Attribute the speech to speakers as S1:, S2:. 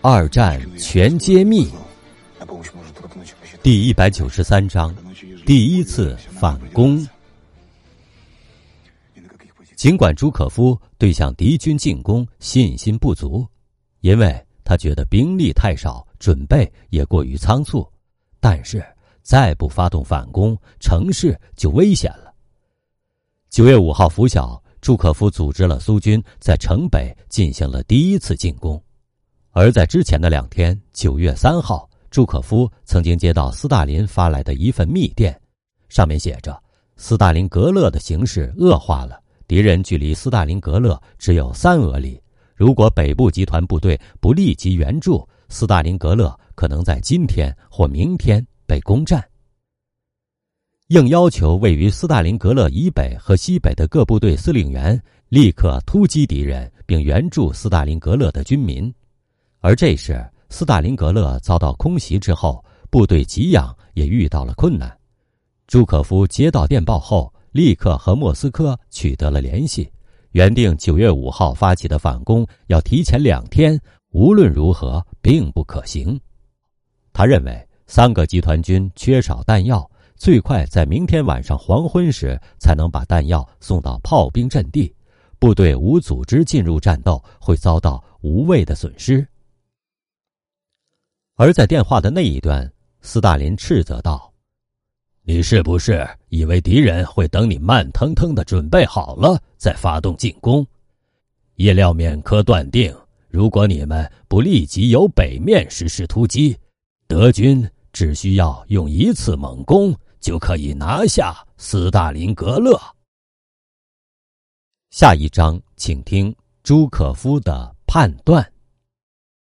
S1: 二战全揭秘，第一百九十三章，第一次反攻。尽管朱可夫对向敌军进攻信心不足，因为他觉得兵力太少，准备也过于仓促，但是再不发动反攻，城市就危险了。九月五号拂晓。朱可夫组织了苏军在城北进行了第一次进攻，而在之前的两天，九月三号，朱可夫曾经接到斯大林发来的一份密电，上面写着：斯大林格勒的形势恶化了，敌人距离斯大林格勒只有三俄里，如果北部集团部队不立即援助，斯大林格勒可能在今天或明天被攻占。应要求，位于斯大林格勒以北和西北的各部队司令员立刻突击敌人，并援助斯大林格勒的军民。而这时，斯大林格勒遭到空袭之后，部队给养也遇到了困难。朱可夫接到电报后，立刻和莫斯科取得了联系，原定九月五号发起的反攻要提前两天，无论如何并不可行。他认为，三个集团军缺少弹药。最快在明天晚上黄昏时才能把弹药送到炮兵阵地，部队无组织进入战斗会遭到无谓的损失。而在电话的那一端，斯大林斥责道：“你是不是以为敌人会等你慢腾腾的准备好了再发动进攻？叶廖缅科断定，如果你们不立即由北面实施突击，德军只需要用一次猛攻。”就可以拿下斯大林格勒。下一章，请听朱可夫的判断。